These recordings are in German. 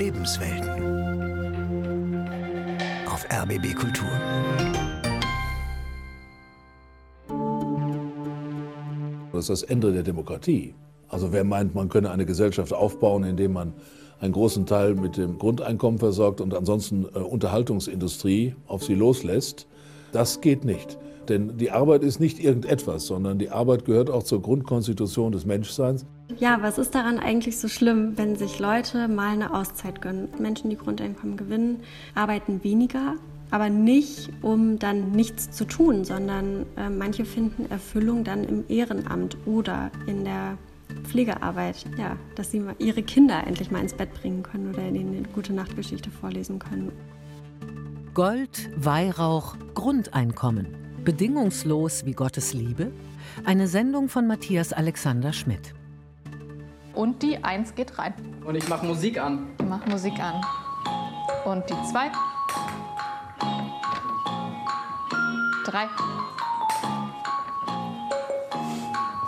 Lebenswelten. Auf RBB Kultur. Das ist das Ende der Demokratie. Also wer meint, man könne eine Gesellschaft aufbauen, indem man einen großen Teil mit dem Grundeinkommen versorgt und ansonsten äh, Unterhaltungsindustrie auf sie loslässt, das geht nicht. Denn die Arbeit ist nicht irgendetwas, sondern die Arbeit gehört auch zur Grundkonstitution des Menschseins. Ja, was ist daran eigentlich so schlimm, wenn sich Leute mal eine Auszeit gönnen? Menschen, die Grundeinkommen gewinnen, arbeiten weniger, aber nicht, um dann nichts zu tun, sondern äh, manche finden Erfüllung dann im Ehrenamt oder in der Pflegearbeit, ja, dass sie ihre Kinder endlich mal ins Bett bringen können oder ihnen eine gute Nachtgeschichte vorlesen können. Gold, Weihrauch, Grundeinkommen. Bedingungslos wie Gottes Liebe. Eine Sendung von Matthias Alexander Schmidt. Und die Eins geht rein. Und ich mache Musik an. Ich mach Musik an. Und die Zwei. Drei.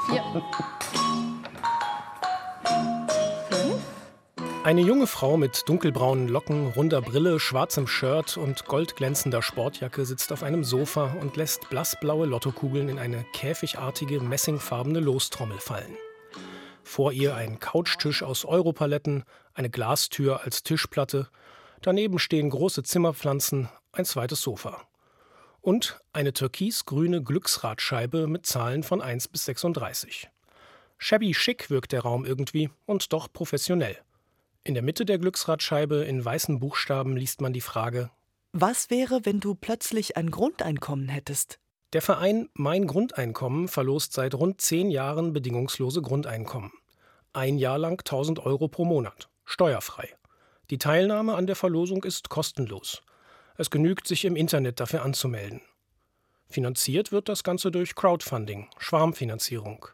Vier. Eine junge Frau mit dunkelbraunen Locken, runder Brille, schwarzem Shirt und goldglänzender Sportjacke sitzt auf einem Sofa und lässt blassblaue Lottokugeln in eine käfigartige, messingfarbene Lostrommel fallen. Vor ihr ein Couchtisch aus Europaletten, eine Glastür als Tischplatte, daneben stehen große Zimmerpflanzen, ein zweites Sofa. Und eine türkisgrüne Glücksradscheibe mit Zahlen von 1 bis 36. Shabby schick wirkt der Raum irgendwie und doch professionell. In der Mitte der Glücksradscheibe in weißen Buchstaben liest man die Frage: Was wäre, wenn du plötzlich ein Grundeinkommen hättest? Der Verein Mein Grundeinkommen verlost seit rund zehn Jahren bedingungslose Grundeinkommen. Ein Jahr lang 1000 Euro pro Monat, steuerfrei. Die Teilnahme an der Verlosung ist kostenlos. Es genügt, sich im Internet dafür anzumelden. Finanziert wird das Ganze durch Crowdfunding, Schwarmfinanzierung.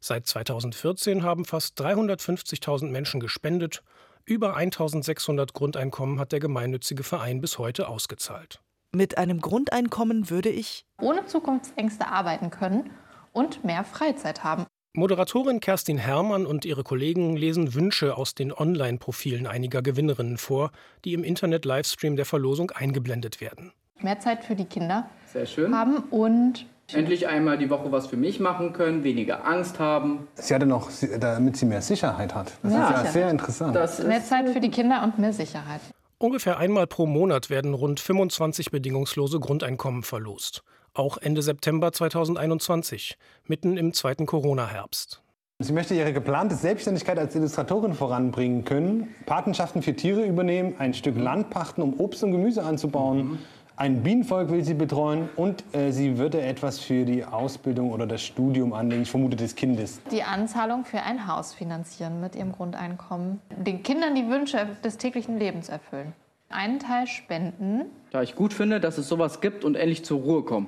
Seit 2014 haben fast 350.000 Menschen gespendet über 1600 Grundeinkommen hat der gemeinnützige Verein bis heute ausgezahlt. Mit einem Grundeinkommen würde ich ohne Zukunftsängste arbeiten können und mehr Freizeit haben. Moderatorin Kerstin Herrmann und ihre Kollegen lesen Wünsche aus den Online-Profilen einiger Gewinnerinnen vor, die im Internet-Livestream der Verlosung eingeblendet werden. Mehr Zeit für die Kinder Sehr schön. haben und Endlich einmal die Woche was für mich machen können, weniger Angst haben. Sie hatte noch, damit sie mehr Sicherheit hat. Das Ja. ist ja sehr interessant. Das mehr Zeit für die Kinder und mehr Sicherheit. Ungefähr einmal pro Monat werden rund 25 bedingungslose Grundeinkommen verlost. Auch Ende September 2021, mitten im zweiten Corona-Herbst. Sie möchte ihre geplante Selbstständigkeit als Illustratorin voranbringen können, Patenschaften für Tiere übernehmen, ein Stück Land pachten, um Obst und Gemüse anzubauen. Ein Bienenvolk will sie betreuen und äh, sie würde etwas für die Ausbildung oder das Studium anlegen, ich vermute des Kindes. Die Anzahlung für ein Haus finanzieren mit ihrem Grundeinkommen. Den Kindern die Wünsche des täglichen Lebens erfüllen. Einen Teil spenden. Da ich gut finde, dass es sowas gibt und endlich zur Ruhe kommen.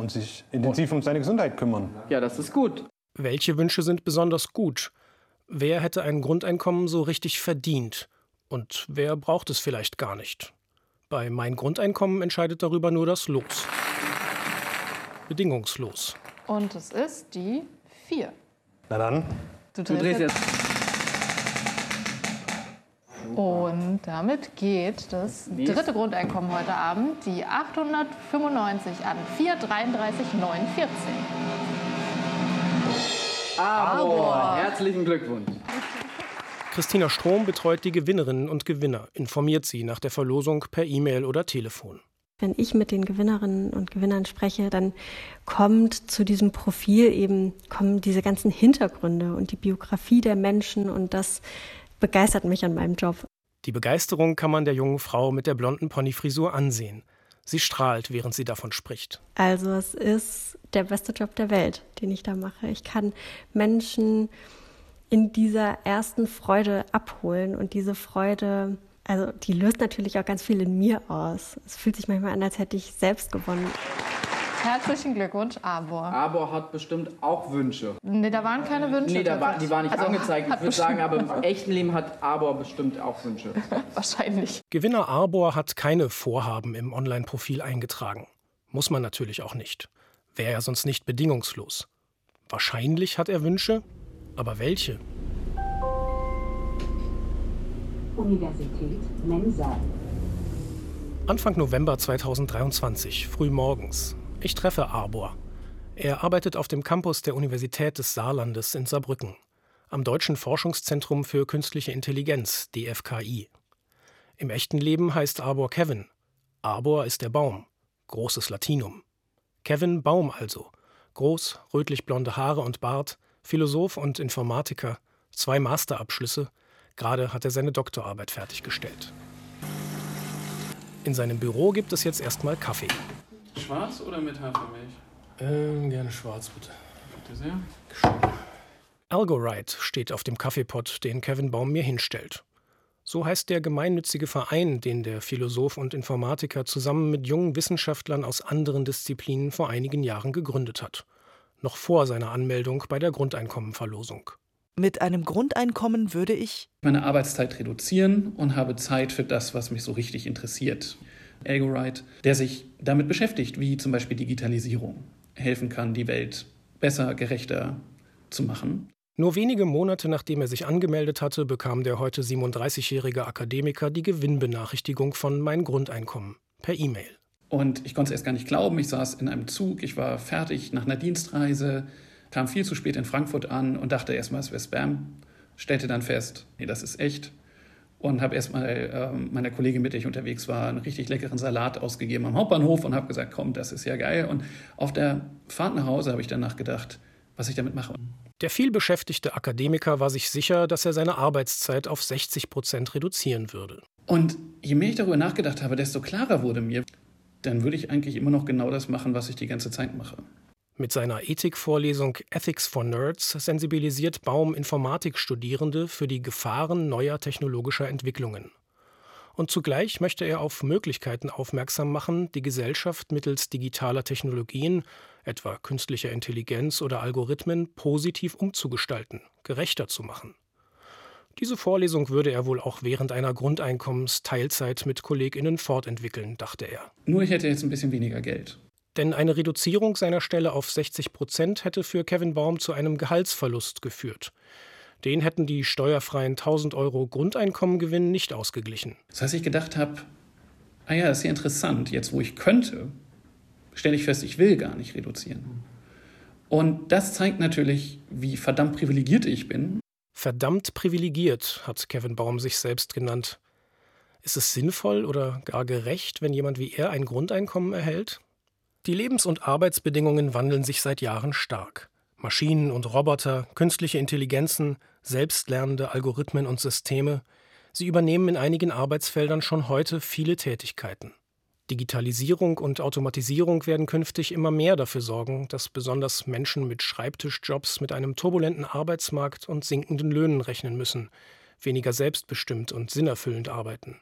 Und sich intensiv um seine Gesundheit kümmern. Ja, das ist gut. Welche Wünsche sind besonders gut? Wer hätte ein Grundeinkommen so richtig verdient? Und wer braucht es vielleicht gar nicht? Bei Mein Grundeinkommen entscheidet darüber nur das Los. Bedingungslos. Und es ist die 4. Na dann, Du Du drehst jetzt. Und damit geht das dritte Grundeinkommen heute Abend, die 895 an 433,914. Aber herzlichen Glückwunsch. Christina Strom betreut die Gewinnerinnen und Gewinner, informiert sie nach der Verlosung per E-Mail oder Telefon. Wenn ich mit den Gewinnerinnen und Gewinnern spreche, dann kommt zu diesem Profil eben kommen diese ganzen Hintergründe und die Biografie der Menschen und das begeistert mich an meinem Job. Die Begeisterung kann man der jungen Frau mit der blonden Ponyfrisur ansehen. Sie strahlt, während sie davon spricht. Also es ist der beste Job der Welt, den ich da mache. Ich kann Menschen in dieser ersten Freude abholen und diese Freude, also die löst natürlich auch ganz viel in mir aus. Es fühlt sich manchmal an, als hätte ich selbst gewonnen. Herzlichen Glückwunsch, Arbor. Arbor hat bestimmt auch Wünsche. Nee, da waren keine Wünsche. Nee, da war, die waren nicht Also, angezeigt. Ich würde sagen, aber im echten Leben hat Arbor bestimmt auch Wünsche. Wahrscheinlich. Gewinner Arbor hat keine Vorhaben im Online-Profil eingetragen. Muss man natürlich auch nicht. Wäre ja sonst nicht bedingungslos. Wahrscheinlich hat er Wünsche, aber welche? Universität Mensa. Anfang November 2023, früh morgens. Ich treffe Arbor. Er arbeitet auf dem Campus der Universität des Saarlandes in Saarbrücken, am Deutschen Forschungszentrum für Künstliche Intelligenz, DFKI. Im echten Leben heißt Arbor Kevin. Arbor ist der Baum, großes Latinum. Kevin Baum also, groß, rötlich-blonde Haare und Bart, Philosoph und Informatiker, zwei Masterabschlüsse, gerade hat er seine Doktorarbeit fertiggestellt. In seinem Büro gibt es jetzt erstmal Kaffee. Schwarz oder mit Hafermilch? Ähm, gerne schwarz, bitte. Bitte sehr. Algorite steht auf dem Kaffeepot, den Kevin Baum mir hinstellt. So heißt der gemeinnützige Verein, den der Philosoph und Informatiker zusammen mit jungen Wissenschaftlern aus anderen Disziplinen vor einigen Jahren gegründet hat. Noch vor seiner Anmeldung bei der Grundeinkommenverlosung. Mit einem Grundeinkommen würde ich meine Arbeitszeit reduzieren und habe Zeit für das, was mich so richtig interessiert. Algorite, der sich damit beschäftigt, wie zum Beispiel Digitalisierung helfen kann, die Welt besser, gerechter zu machen. Nur wenige Monate nachdem er sich angemeldet hatte, bekam der heute 37-jährige Akademiker die Gewinnbenachrichtigung von Mein Grundeinkommen per E-Mail. Und ich konnte es erst gar nicht glauben. Ich saß in einem Zug, ich war fertig nach einer Dienstreise, kam viel zu spät in Frankfurt an und dachte erstmal, es wäre Spam. Stellte dann fest, nee, das ist echt. Und habe erstmal äh, meiner Kollegin, mit der ich unterwegs war, einen richtig leckeren Salat ausgegeben am Hauptbahnhof und habe gesagt, komm, das ist ja geil. Und auf der Fahrt nach Hause habe ich danach gedacht, was ich damit mache. Der vielbeschäftigte Akademiker war sich sicher, dass er seine Arbeitszeit auf 60 Prozent reduzieren würde. Und je mehr ich darüber nachgedacht habe, desto klarer wurde mir, dann würde ich eigentlich immer noch genau das machen, was ich die ganze Zeit mache. Mit seiner Ethikvorlesung Ethics for Nerds sensibilisiert Baum Informatikstudierende für die Gefahren neuer technologischer Entwicklungen. Und zugleich möchte er auf Möglichkeiten aufmerksam machen, die Gesellschaft mittels digitaler Technologien, etwa künstlicher Intelligenz oder Algorithmen, positiv umzugestalten, gerechter zu machen. Diese Vorlesung würde er wohl auch während einer Grundeinkommens-Teilzeit mit KollegInnen fortentwickeln, dachte er. Nur ich hätte jetzt ein bisschen weniger Geld. Denn eine Reduzierung seiner Stelle auf 60 Prozent hätte für Kevin Baum zu einem Gehaltsverlust geführt. Den hätten die steuerfreien 1000 Euro Grundeinkommengewinn nicht ausgeglichen. Das heißt, ich gedacht habe, ah ja, das ist ja interessant, jetzt wo ich könnte, stelle ich fest, ich will gar nicht reduzieren. Und das zeigt natürlich, wie verdammt privilegiert ich bin. Verdammt privilegiert, hat Kevin Baum sich selbst genannt. Ist es sinnvoll oder gar gerecht, wenn jemand wie er ein Grundeinkommen erhält? Die Lebens- und Arbeitsbedingungen wandeln sich seit Jahren stark. Maschinen und Roboter, künstliche Intelligenzen, selbstlernende Algorithmen und Systeme, sie übernehmen in einigen Arbeitsfeldern schon heute viele Tätigkeiten. Digitalisierung und Automatisierung werden künftig immer mehr dafür sorgen, dass besonders Menschen mit Schreibtischjobs mit einem turbulenten Arbeitsmarkt und sinkenden Löhnen rechnen müssen, weniger selbstbestimmt und sinnerfüllend arbeiten.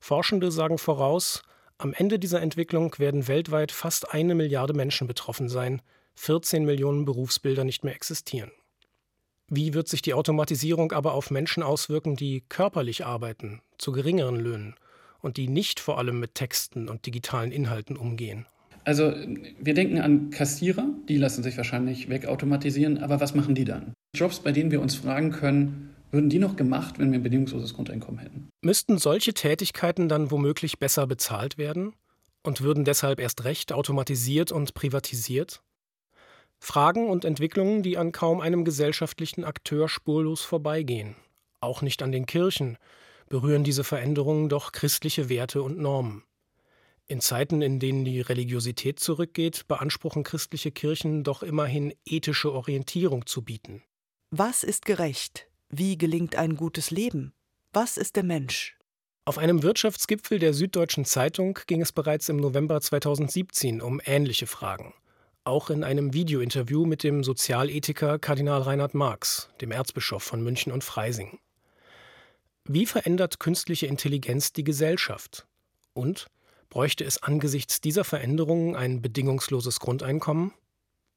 Forschende sagen voraus, am Ende dieser Entwicklung werden weltweit fast eine Milliarde Menschen betroffen sein, 14 Millionen Berufsbilder nicht mehr existieren. Wie wird sich die Automatisierung aber auf Menschen auswirken, die körperlich arbeiten, zu geringeren Löhnen und die nicht vor allem mit Texten und digitalen Inhalten umgehen? Also wir denken an Kassierer, die lassen sich wahrscheinlich wegautomatisieren, aber was machen die dann? Jobs, bei denen wir uns fragen können, würden die noch gemacht, wenn wir ein bedingungsloses Grundeinkommen hätten? Müssten solche Tätigkeiten dann womöglich besser bezahlt werden und würden deshalb erst recht automatisiert und privatisiert? Fragen und Entwicklungen, die an kaum einem gesellschaftlichen Akteur spurlos vorbeigehen. Auch nicht an den Kirchen berühren diese Veränderungen doch christliche Werte und Normen. In Zeiten, in denen die Religiosität zurückgeht, beanspruchen christliche Kirchen doch immerhin ethische Orientierung zu bieten. Was ist gerecht? Wie gelingt ein gutes Leben? Was ist der Mensch? Auf einem Wirtschaftsgipfel der Süddeutschen Zeitung ging es bereits im November 2017 um ähnliche Fragen. Auch in einem Videointerview mit dem Sozialethiker Kardinal Reinhard Marx, dem Erzbischof von München und Freising. Wie verändert künstliche Intelligenz die Gesellschaft? Und bräuchte es angesichts dieser Veränderungen ein bedingungsloses Grundeinkommen?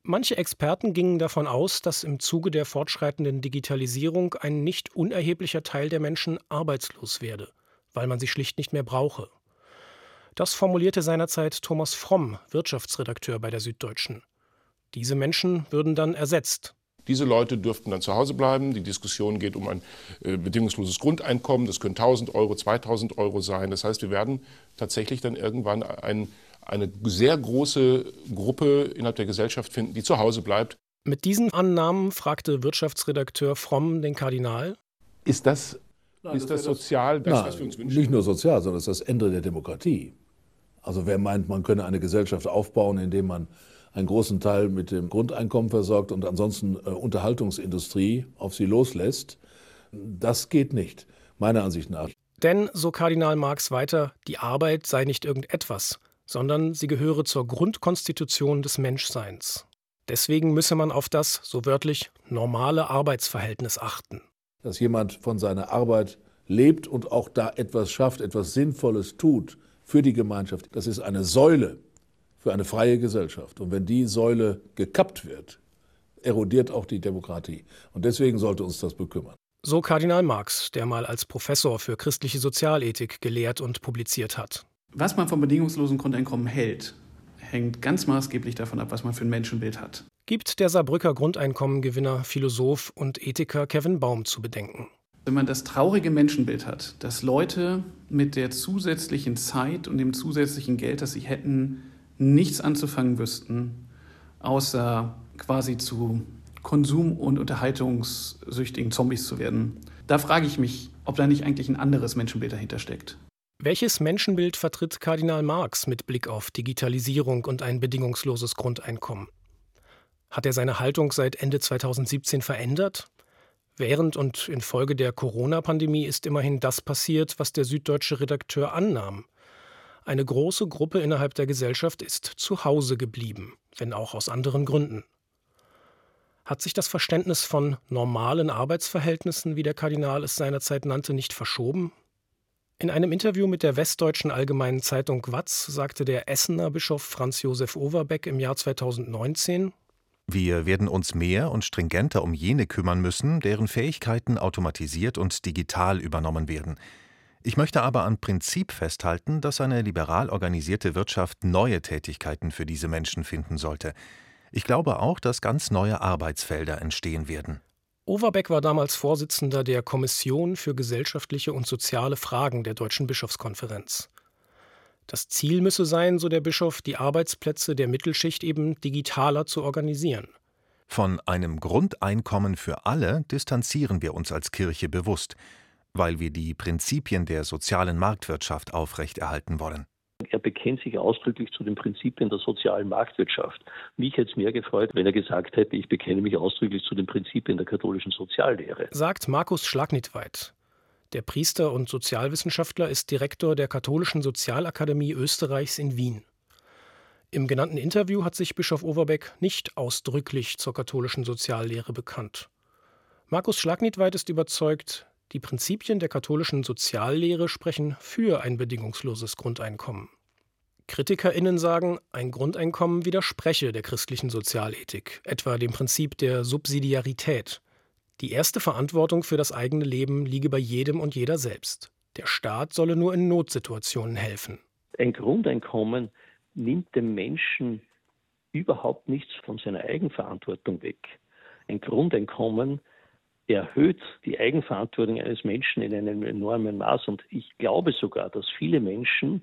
Manche Experten gingen davon aus, dass im Zuge der fortschreitenden Digitalisierung ein nicht unerheblicher Teil der Menschen arbeitslos werde, weil man sie schlicht nicht mehr brauche. Das formulierte seinerzeit Thomas Fromm, Wirtschaftsredakteur bei der Süddeutschen. Diese Menschen würden dann ersetzt. Diese Leute dürften dann zu Hause bleiben. Die Diskussion geht um ein äh, bedingungsloses Grundeinkommen. Das können 1000 Euro, 2000 Euro sein. Das heißt, wir werden tatsächlich dann irgendwann ein, eine sehr große Gruppe innerhalb der Gesellschaft finden, die zu Hause bleibt. Mit diesen Annahmen fragte Wirtschaftsredakteur Fromm den Kardinal. Ist das, Nein, ist das das sozial das, Nein, was wir uns wünschen? Nicht nur sozial, sondern es ist das Ende der Demokratie. Also wer meint, man könne eine Gesellschaft aufbauen, indem man einen großen Teil mit dem Grundeinkommen versorgt und ansonsten äh, Unterhaltungsindustrie auf sie loslässt, das geht nicht, meiner Ansicht nach. Denn, so Kardinal Marx weiter, die Arbeit sei nicht irgendetwas, sondern sie gehöre zur Grundkonstitution des Menschseins. Deswegen müsse man auf das, so wörtlich, normale Arbeitsverhältnis achten. Dass jemand von seiner Arbeit lebt und auch da etwas schafft, etwas Sinnvolles tut für die Gemeinschaft, das ist eine Säule für eine freie Gesellschaft. Und wenn die Säule gekappt wird, erodiert auch die Demokratie. Und deswegen sollte uns das bekümmern. So Kardinal Marx, der mal als Professor für christliche Sozialethik gelehrt und publiziert hat. Was man vom bedingungslosen Grundeinkommen hält, hängt ganz maßgeblich davon ab, was man für ein Menschenbild hat. Gibt der Saarbrücker Grundeinkommengewinner, Philosoph und Ethiker Kevin Baum zu bedenken. Wenn man das traurige Menschenbild hat, dass Leute mit der zusätzlichen Zeit und dem zusätzlichen Geld, das sie hätten, nichts anzufangen wüssten, außer quasi zu Konsum- und Unterhaltungssüchtigen Zombies zu werden. Da frage ich mich, ob da nicht eigentlich ein anderes Menschenbild dahinter steckt. Welches Menschenbild vertritt Kardinal Marx mit Blick auf Digitalisierung und ein bedingungsloses Grundeinkommen? Hat er seine Haltung seit Ende 2017 verändert? Während und infolge der Corona-Pandemie ist immerhin das passiert, was der süddeutsche Redakteur annahm. Eine große Gruppe innerhalb der Gesellschaft ist zu Hause geblieben, wenn auch aus anderen Gründen. Hat sich das Verständnis von normalen Arbeitsverhältnissen, wie der Kardinal es seinerzeit nannte, nicht verschoben? In einem Interview mit der Westdeutschen Allgemeinen Zeitung Watz sagte der Essener Bischof Franz Josef Overbeck im Jahr 2019, wir werden uns mehr und stringenter um jene kümmern müssen, deren Fähigkeiten automatisiert und digital übernommen werden. Ich möchte aber am Prinzip festhalten, dass eine liberal organisierte Wirtschaft neue Tätigkeiten für diese Menschen finden sollte. Ich glaube auch, dass ganz neue Arbeitsfelder entstehen werden. Overbeck war damals Vorsitzender der Kommission für gesellschaftliche und soziale Fragen der Deutschen Bischofskonferenz. Das Ziel müsse sein, so der Bischof, die Arbeitsplätze der Mittelschicht eben digitaler zu organisieren. Von einem Grundeinkommen für alle distanzieren wir uns als Kirche bewusst, weil wir die Prinzipien der sozialen Marktwirtschaft aufrechterhalten wollen. Er bekennt sich ausdrücklich zu den Prinzipien der sozialen Marktwirtschaft. Mich hätte es mehr gefreut, wenn er gesagt hätte, ich bekenne mich ausdrücklich zu den Prinzipien der katholischen Soziallehre. Sagt Markus Schlagnitweit. Der Priester und Sozialwissenschaftler ist Direktor der Katholischen Sozialakademie Österreichs in Wien. Im genannten Interview hat sich Bischof Overbeck nicht ausdrücklich zur katholischen Soziallehre bekannt. Markus Schlagnitweit ist überzeugt, die Prinzipien der katholischen Soziallehre sprechen für ein bedingungsloses Grundeinkommen. KritikerInnen sagen, ein Grundeinkommen widerspreche der christlichen Sozialethik, etwa dem Prinzip der Subsidiarität. Die erste Verantwortung für das eigene Leben liege bei jedem und jeder selbst. Der Staat solle nur in Notsituationen helfen. Ein Grundeinkommen nimmt dem Menschen überhaupt nichts von seiner Eigenverantwortung weg. Ein Grundeinkommen erhöht die Eigenverantwortung eines Menschen in einem enormen Maß. Und ich glaube sogar, dass viele Menschen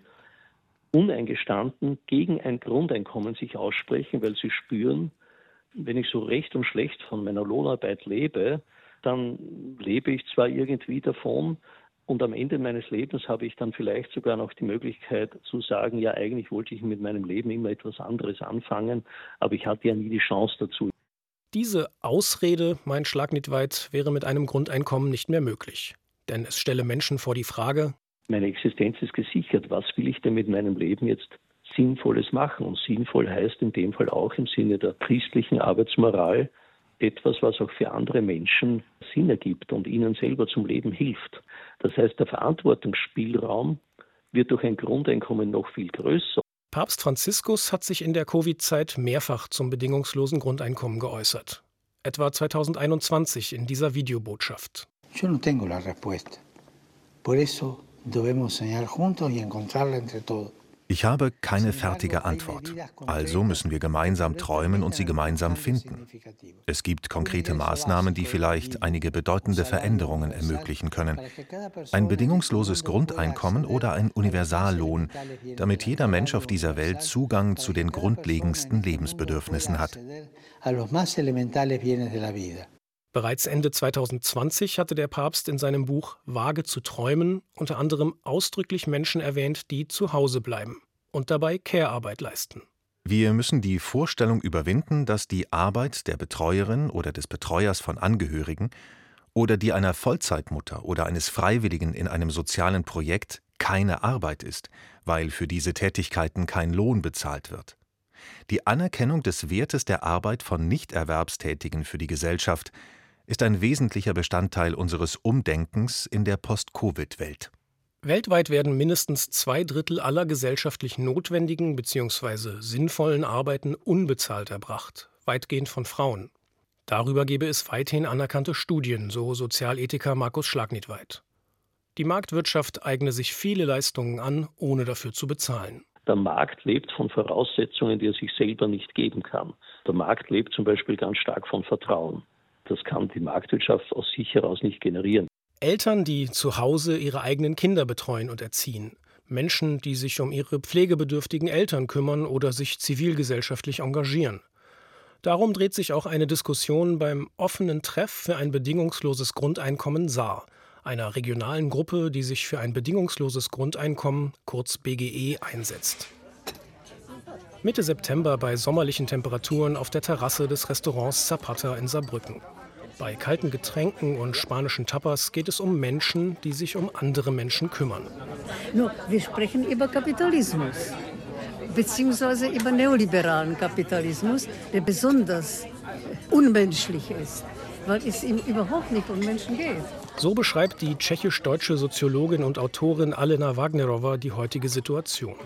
uneingestanden gegen ein Grundeinkommen sich aussprechen, weil sie spüren, wenn ich so recht und schlecht von meiner Lohnarbeit lebe, dann lebe ich zwar irgendwie davon, und am Ende meines Lebens habe ich dann vielleicht sogar noch die Möglichkeit zu sagen, ja, eigentlich wollte ich mit meinem Leben immer etwas anderes anfangen, aber ich hatte ja nie die Chance dazu. Diese Ausrede, mein Schlagnitweit, wäre mit einem Grundeinkommen nicht mehr möglich. Denn es stelle Menschen vor die Frage, meine Existenz ist gesichert, was will ich denn mit meinem Leben jetzt Sinnvolles machen? Und sinnvoll heißt in dem Fall auch im Sinne der christlichen Arbeitsmoral etwas, was auch für andere Menschen Sinn ergibt und ihnen selber zum Leben hilft. Das heißt, der Verantwortungsspielraum wird durch ein Grundeinkommen noch viel größer. Papst Franziskus hat sich in der Covid-Zeit mehrfach zum bedingungslosen Grundeinkommen geäußert. Etwa 2021 in dieser Videobotschaft. Yo no tengo la respuesta. Por eso debemos soñar juntos y encontrarla entre todos. Ich habe keine fertige Antwort. Also müssen wir gemeinsam träumen und sie gemeinsam finden. Es gibt konkrete Maßnahmen, die vielleicht einige bedeutende Veränderungen ermöglichen können. Ein bedingungsloses Grundeinkommen oder ein Universallohn, damit jeder Mensch auf dieser Welt Zugang zu den grundlegendsten Lebensbedürfnissen hat. Bereits Ende 2020 hatte der Papst in seinem Buch Wage zu träumen unter anderem ausdrücklich Menschen erwähnt, die zu Hause bleiben und dabei Care-Arbeit leisten. Wir müssen die Vorstellung überwinden, dass die Arbeit der Betreuerin oder des Betreuers von Angehörigen oder die einer Vollzeitmutter oder eines Freiwilligen in einem sozialen Projekt keine Arbeit ist, weil für diese Tätigkeiten kein Lohn bezahlt wird. Die Anerkennung des Wertes der Arbeit von Nichterwerbstätigen für die Gesellschaft ist ein wesentlicher Bestandteil unseres Umdenkens in der Post-Covid-Welt. Weltweit werden mindestens zwei Drittel aller gesellschaftlich notwendigen bzw. sinnvollen Arbeiten unbezahlt erbracht, weitgehend von Frauen. Darüber gebe es weithin anerkannte Studien, so Sozialethiker Markus Schlagnitweit. Die Marktwirtschaft eigne sich viele Leistungen an, ohne dafür zu bezahlen. Der Markt lebt von Voraussetzungen, die er sich selber nicht geben kann. Der Markt lebt zum Beispiel ganz stark von Vertrauen. Das kann die Marktwirtschaft aus sich heraus nicht generieren. Eltern, die zu Hause ihre eigenen Kinder betreuen und erziehen. Menschen, die sich um ihre pflegebedürftigen Eltern kümmern oder sich zivilgesellschaftlich engagieren. Darum dreht sich auch eine Diskussion beim offenen Treff für ein bedingungsloses Grundeinkommen Saar, einer regionalen Gruppe, die sich für ein bedingungsloses Grundeinkommen, kurz BGE, einsetzt. Mitte September bei sommerlichen Temperaturen auf der Terrasse des Restaurants Zapata in Saarbrücken. Bei kalten Getränken und spanischen Tapas geht es um Menschen, die sich um andere Menschen kümmern. Nur, wir sprechen über Kapitalismus, beziehungsweise über neoliberalen Kapitalismus, der besonders unmenschlich ist, weil es ihm überhaupt nicht um Menschen geht. So beschreibt die tschechisch-deutsche Soziologin und Autorin Alena Wagnerova die heutige Situation.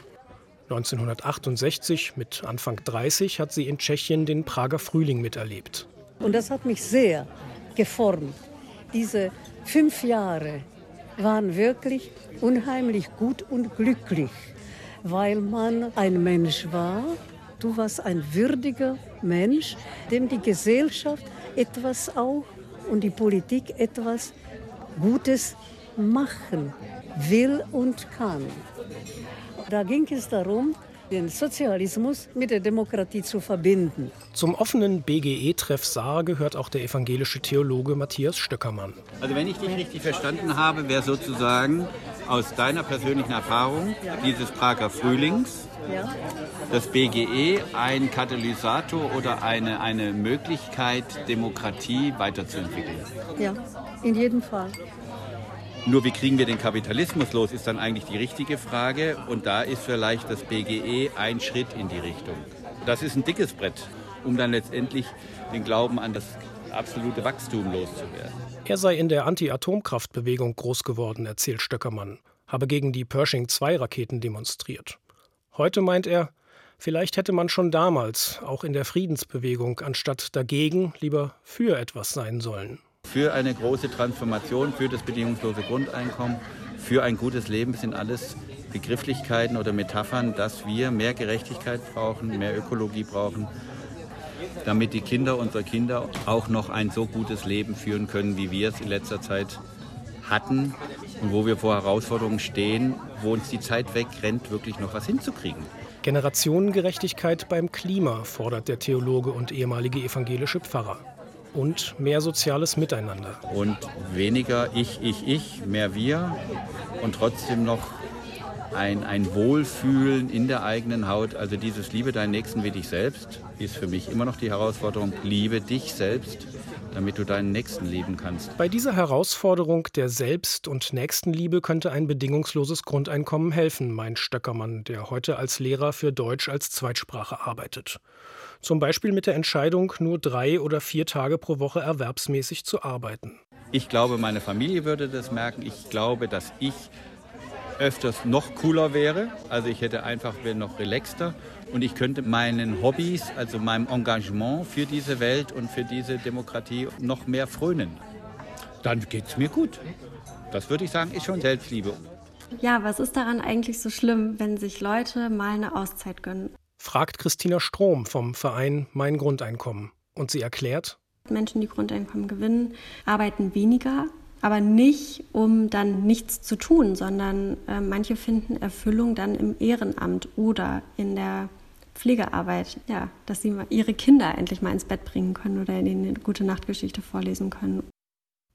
1968, mit Anfang 30, hat sie in Tschechien den Prager Frühling miterlebt. Und das hat mich sehr geformt. Diese fünf Jahre waren wirklich unheimlich gut und glücklich, weil man ein Mensch war. Du warst ein würdiger Mensch, dem die Gesellschaft etwas auch und die Politik etwas Gutes machen will und kann. Da ging es darum, den Sozialismus mit der Demokratie zu verbinden. Zum offenen BGE-Treff Saar gehört auch der evangelische Theologe Matthias Stöckermann. Also wenn ich dich richtig verstanden habe, wäre sozusagen aus deiner persönlichen Erfahrung dieses Prager Frühlings das BGE ein Katalysator oder eine, eine Möglichkeit, Demokratie weiterzuentwickeln. Ja, in jedem Fall. Nur wie kriegen wir den Kapitalismus los, ist dann eigentlich die richtige Frage. Und da ist vielleicht das BGE ein Schritt in die Richtung. Das ist ein dickes Brett, um dann letztendlich den Glauben an das absolute Wachstum loszuwerden. Er sei in der Anti-Atomkraftbewegung groß geworden, erzählt Stöckermann, habe gegen die Pershing-2-Raketen demonstriert. Heute meint er, vielleicht hätte man schon damals, auch in der Friedensbewegung, anstatt dagegen lieber für etwas sein sollen für eine große Transformation, für das bedingungslose Grundeinkommen, für ein gutes Leben sind alles Begrifflichkeiten oder Metaphern, dass wir mehr Gerechtigkeit brauchen, mehr Ökologie brauchen, damit die Kinder unserer Kinder auch noch ein so gutes Leben führen können, wie wir es in letzter Zeit hatten und wo wir vor Herausforderungen stehen, wo uns die Zeit wegrennt, wirklich noch was hinzukriegen. Generationengerechtigkeit beim Klima fordert der Theologe und ehemalige evangelische Pfarrer und mehr soziales Miteinander. Und weniger ich, ich, ich, mehr wir und trotzdem noch ein, ein Wohlfühlen in der eigenen Haut. Also dieses Liebe deinen Nächsten wie dich selbst ist für mich immer noch die Herausforderung. Liebe dich selbst, damit du deinen Nächsten lieben kannst. Bei dieser Herausforderung der Selbst- und Nächstenliebe könnte ein bedingungsloses Grundeinkommen helfen, meint Stöckermann, der heute als Lehrer für Deutsch als Zweitsprache arbeitet. Zum Beispiel mit der Entscheidung, nur drei oder vier Tage pro Woche erwerbsmäßig zu arbeiten. Ich glaube, meine Familie würde das merken. Ich glaube, dass ich öfters noch cooler wäre. Also ich hätte einfach wäre noch relaxter und ich könnte meinen Hobbys, also meinem Engagement für diese Welt und für diese Demokratie noch mehr frönen. Dann geht es mir gut. Das würde ich sagen, ist schon Selbstliebe. Ja, was ist daran eigentlich so schlimm, wenn sich Leute mal eine Auszeit gönnen? Fragt Christina Strom vom Verein Mein Grundeinkommen. Und sie erklärt, Menschen, die Grundeinkommen gewinnen, arbeiten weniger, aber nicht, um dann nichts zu tun, sondern äh, manche finden Erfüllung dann im Ehrenamt oder in der Pflegearbeit, ja, dass sie ihre Kinder endlich mal ins Bett bringen können oder ihnen eine gute Nachtgeschichte vorlesen können.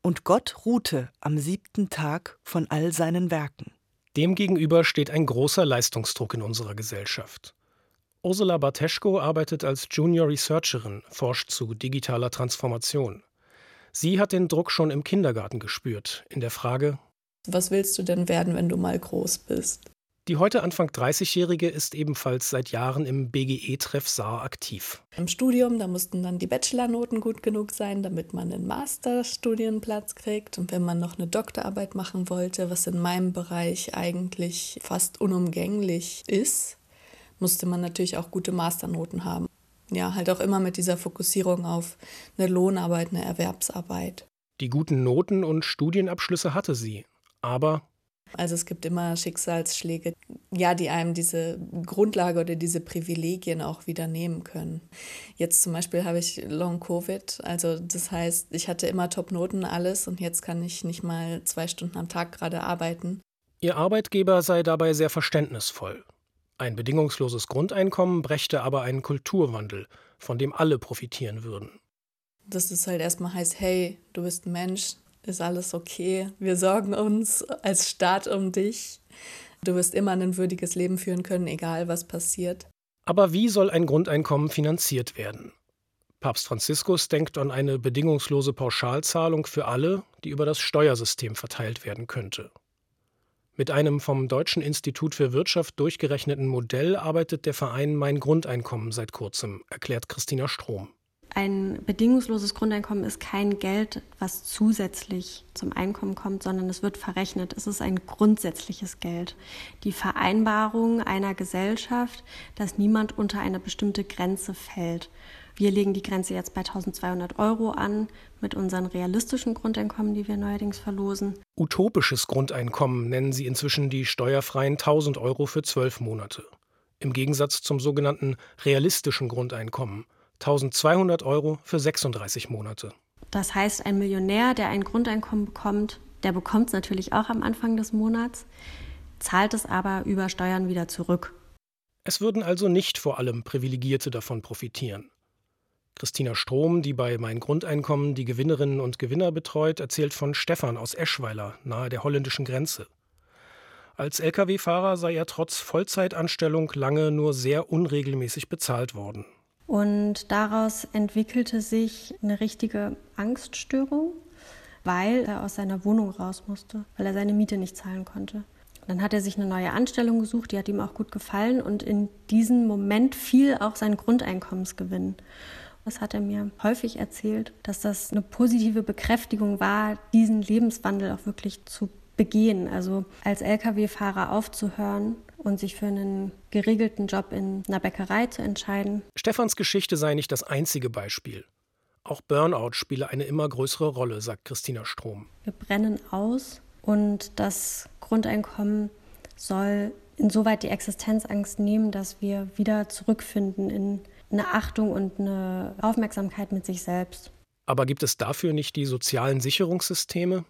Und Gott ruhte am siebten Tag von all seinen Werken. Demgegenüber steht ein großer Leistungsdruck in unserer Gesellschaft. Ursula Barteschko arbeitet als Junior Researcherin, forscht zu digitaler Transformation. Sie hat den Druck schon im Kindergarten gespürt, in der Frage: Was willst du denn werden, wenn du mal groß bist? Die heute Anfang 30-Jährige ist ebenfalls seit Jahren im BGE-Treff Saar aktiv. Im Studium, da mussten dann die Bachelornoten gut genug sein, damit man einen Masterstudienplatz kriegt. Und wenn man noch eine Doktorarbeit machen wollte, was in meinem Bereich eigentlich fast unumgänglich ist, musste man natürlich auch gute Masternoten haben. Ja, halt auch immer mit dieser Fokussierung auf eine Lohnarbeit, eine Erwerbsarbeit. Die guten Noten und Studienabschlüsse hatte sie, aber also es gibt immer Schicksalsschläge, ja, die einem diese Grundlage oder diese Privilegien auch wieder nehmen können. Jetzt zum Beispiel habe ich Long Covid, also das heißt, ich hatte immer Top-Noten, alles und jetzt kann ich nicht mal zwei Stunden am Tag gerade arbeiten. Ihr Arbeitgeber sei dabei sehr verständnisvoll. Ein bedingungsloses Grundeinkommen brächte aber einen Kulturwandel, von dem alle profitieren würden. Dass es halt erstmal heißt, hey, du bist ein Mensch, ist alles okay, wir sorgen uns als Staat um dich. Du wirst immer ein würdiges Leben führen können, egal was passiert. Aber wie soll ein Grundeinkommen finanziert werden? Papst Franziskus denkt an eine bedingungslose Pauschalzahlung für alle, die über das Steuersystem verteilt werden könnte. Mit einem vom Deutschen Institut für Wirtschaft durchgerechneten Modell arbeitet der Verein Mein Grundeinkommen seit kurzem, erklärt Christina Strom. Ein bedingungsloses Grundeinkommen ist kein Geld, was zusätzlich zum Einkommen kommt, sondern es wird verrechnet. Es ist ein grundsätzliches Geld. Die Vereinbarung einer Gesellschaft, dass niemand unter eine bestimmte Grenze fällt. Wir legen die Grenze jetzt bei 1200 Euro an mit unseren realistischen Grundeinkommen, die wir neuerdings verlosen. Utopisches Grundeinkommen nennen sie inzwischen die steuerfreien 1000 Euro für zwölf Monate. Im Gegensatz zum sogenannten realistischen Grundeinkommen 1200 Euro für 36 Monate. Das heißt, ein Millionär, der ein Grundeinkommen bekommt, der bekommt es natürlich auch am Anfang des Monats, zahlt es aber über Steuern wieder zurück. Es würden also nicht vor allem Privilegierte davon profitieren. Christina Strom, die bei Mein Grundeinkommen die Gewinnerinnen und Gewinner betreut, erzählt von Stefan aus Eschweiler, nahe der holländischen Grenze. Als Lkw-Fahrer sei er trotz Vollzeitanstellung lange nur sehr unregelmäßig bezahlt worden. Und daraus entwickelte sich eine richtige Angststörung, weil er aus seiner Wohnung raus musste, weil er seine Miete nicht zahlen konnte. Dann hat er sich eine neue Anstellung gesucht, die hat ihm auch gut gefallen und in diesem Moment fiel auch sein Grundeinkommensgewinn. Das hat er mir häufig erzählt, dass das eine positive Bekräftigung war, diesen Lebenswandel auch wirklich zu begehen. Also als Lkw-Fahrer aufzuhören und sich für einen geregelten Job in einer Bäckerei zu entscheiden. Stefans Geschichte sei nicht das einzige Beispiel. Auch Burnout spiele eine immer größere Rolle, sagt Christina Strom. Wir brennen aus und das Grundeinkommen soll insoweit die Existenzangst nehmen, dass wir wieder zurückfinden in eine Achtung und eine Aufmerksamkeit mit sich selbst. Aber gibt es dafür nicht die sozialen Sicherungssysteme?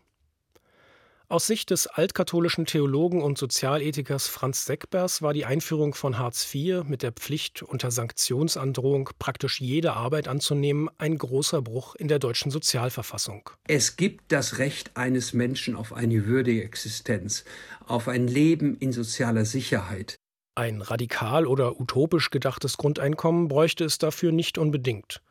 Aus Sicht des altkatholischen Theologen und Sozialethikers Franz Seckbers war die Einführung von Hartz IV mit der Pflicht, unter Sanktionsandrohung praktisch jede Arbeit anzunehmen, ein großer Bruch in der deutschen Sozialverfassung. Es gibt das Recht eines Menschen auf eine würdige Existenz, auf ein Leben in sozialer Sicherheit. Ein radikal oder utopisch gedachtes Grundeinkommen bräuchte es dafür nicht unbedingt.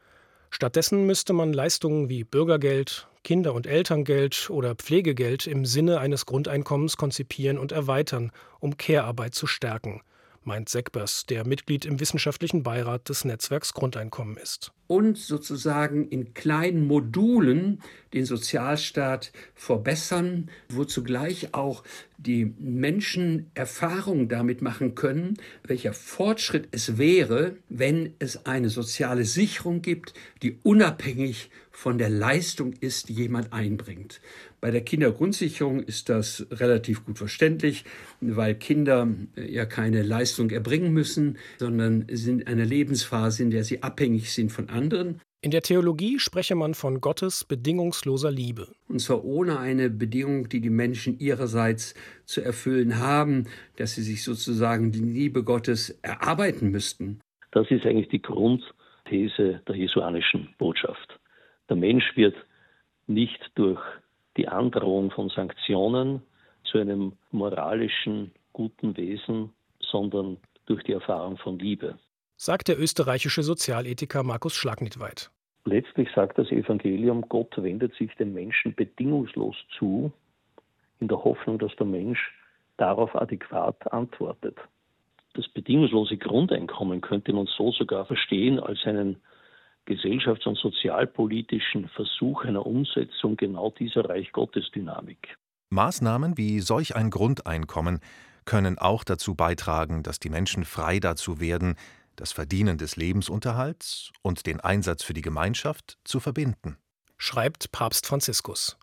Stattdessen müsste man Leistungen wie Bürgergeld, Kinder- und Elterngeld oder Pflegegeld im Sinne eines Grundeinkommens konzipieren und erweitern, um Care-Arbeit zu stärken, meint Seckbers, der Mitglied im wissenschaftlichen Beirat des Netzwerks Grundeinkommen ist. Und sozusagen in kleinen Modulen den Sozialstaat verbessern, wo zugleich auch die Menschen Erfahrung damit machen können, welcher Fortschritt es wäre, wenn es eine soziale Sicherung gibt, die unabhängig von der Leistung ist, die jemand einbringt. Bei der Kindergrundsicherung ist das relativ gut verständlich, weil Kinder äh, ja keine Leistung erbringen müssen, sondern sind in einer Lebensphase, in der sie abhängig sind von anderen. In der Theologie spreche man von Gottes bedingungsloser Liebe. Und zwar ohne eine Bedingung, die die Menschen ihrerseits zu erfüllen haben, dass sie sich sozusagen die Liebe Gottes erarbeiten müssten. Das ist eigentlich die Grundthese der jesuanischen Botschaft. Der Mensch wird nicht durch die Androhung von Sanktionen zu einem moralischen, guten Wesen, sondern durch die Erfahrung von Liebe. Sagt der österreichische Sozialethiker Markus Schlagnitweit. Letztlich sagt das Evangelium, Gott wendet sich dem Menschen bedingungslos zu, in der Hoffnung, dass der Mensch darauf adäquat antwortet. Das bedingungslose Grundeinkommen könnte man so sogar verstehen als einen gesellschafts- und sozialpolitischen Versuch einer Umsetzung genau dieser Reich Gottes Dynamik. Maßnahmen wie solch ein Grundeinkommen können auch dazu beitragen, dass die Menschen frei dazu werden, das Verdienen des Lebensunterhalts und den Einsatz für die Gemeinschaft zu verbinden. Schreibt Papst Franziskus.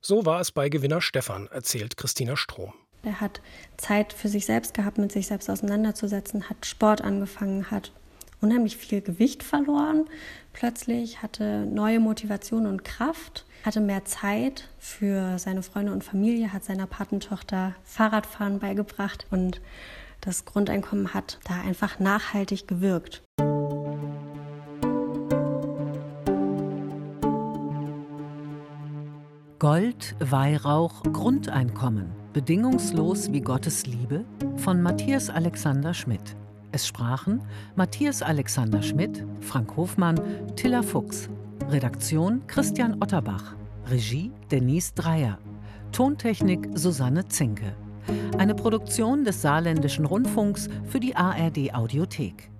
So war es bei Gewinner Stefan, erzählt Christina Strom. Er hat Zeit für sich selbst gehabt, mit sich selbst auseinanderzusetzen, hat Sport angefangen, hat unheimlich viel Gewicht verloren. Plötzlich hatte neue Motivation und Kraft, hatte mehr Zeit für seine Freunde und Familie, hat seiner Patentochter Fahrradfahren beigebracht und das Grundeinkommen hat da einfach nachhaltig gewirkt. Gold, Weihrauch, Grundeinkommen. Bedingungslos wie Gottes Liebe von Matthias Alexander Schmidt. Es sprachen Matthias Alexander Schmidt, Frank Hofmann, Tilla Fuchs. Redaktion Christian Otterbach. Regie Denise Dreier. Tontechnik Susanne Zinke. Eine Produktion des Saarländischen Rundfunks für die ARD Audiothek.